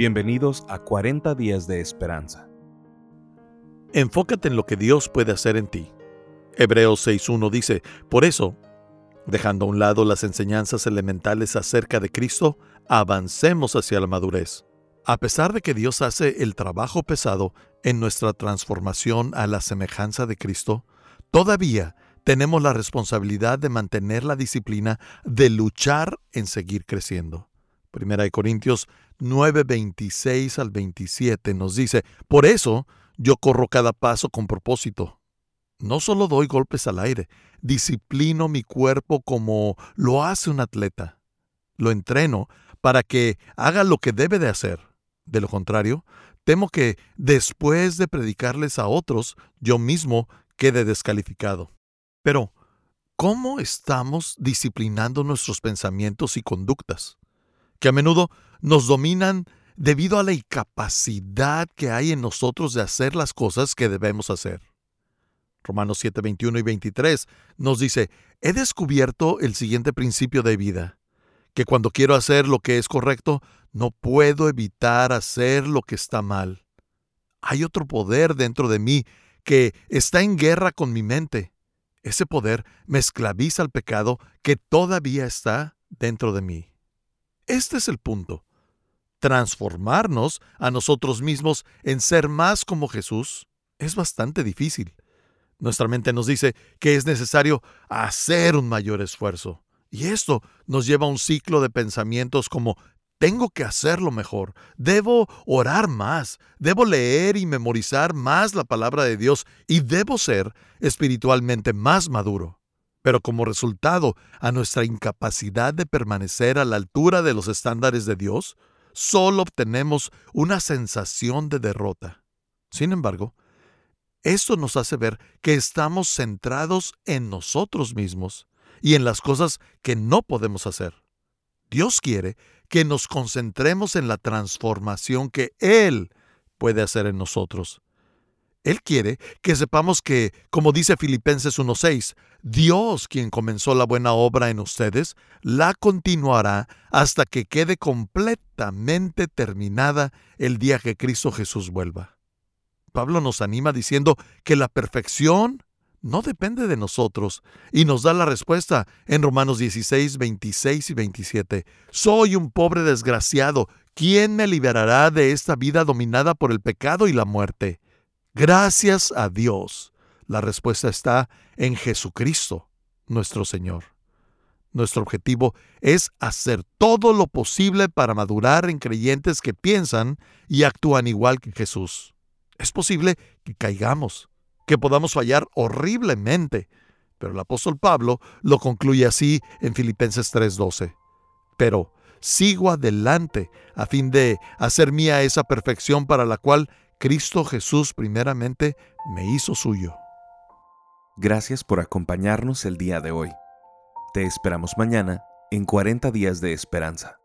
Bienvenidos a 40 días de esperanza. Enfócate en lo que Dios puede hacer en ti. Hebreos 6.1 dice, por eso, dejando a un lado las enseñanzas elementales acerca de Cristo, avancemos hacia la madurez. A pesar de que Dios hace el trabajo pesado en nuestra transformación a la semejanza de Cristo, todavía tenemos la responsabilidad de mantener la disciplina de luchar en seguir creciendo. Primera de Corintios 9, 26 al 27 nos dice, por eso yo corro cada paso con propósito. No solo doy golpes al aire, disciplino mi cuerpo como lo hace un atleta. Lo entreno para que haga lo que debe de hacer. De lo contrario, temo que después de predicarles a otros, yo mismo quede descalificado. Pero, ¿cómo estamos disciplinando nuestros pensamientos y conductas? Que a menudo nos dominan debido a la incapacidad que hay en nosotros de hacer las cosas que debemos hacer. Romanos 7, 21 y 23 nos dice, he descubierto el siguiente principio de vida, que cuando quiero hacer lo que es correcto, no puedo evitar hacer lo que está mal. Hay otro poder dentro de mí que está en guerra con mi mente. Ese poder me esclaviza al pecado que todavía está dentro de mí. Este es el punto. Transformarnos a nosotros mismos en ser más como Jesús es bastante difícil. Nuestra mente nos dice que es necesario hacer un mayor esfuerzo. Y esto nos lleva a un ciclo de pensamientos como tengo que hacerlo mejor, debo orar más, debo leer y memorizar más la palabra de Dios y debo ser espiritualmente más maduro. Pero como resultado a nuestra incapacidad de permanecer a la altura de los estándares de Dios, solo obtenemos una sensación de derrota. Sin embargo, esto nos hace ver que estamos centrados en nosotros mismos y en las cosas que no podemos hacer. Dios quiere que nos concentremos en la transformación que Él puede hacer en nosotros. Él quiere que sepamos que, como dice Filipenses 1.6, Dios, quien comenzó la buena obra en ustedes, la continuará hasta que quede completamente terminada el día que Cristo Jesús vuelva. Pablo nos anima diciendo que la perfección no depende de nosotros y nos da la respuesta en Romanos 16, 26 y 27. Soy un pobre desgraciado. ¿Quién me liberará de esta vida dominada por el pecado y la muerte? Gracias a Dios. La respuesta está en Jesucristo, nuestro Señor. Nuestro objetivo es hacer todo lo posible para madurar en creyentes que piensan y actúan igual que Jesús. Es posible que caigamos, que podamos fallar horriblemente, pero el apóstol Pablo lo concluye así en Filipenses 3:12. Pero sigo adelante a fin de hacer mía esa perfección para la cual Cristo Jesús primeramente me hizo suyo. Gracias por acompañarnos el día de hoy. Te esperamos mañana en 40 días de esperanza.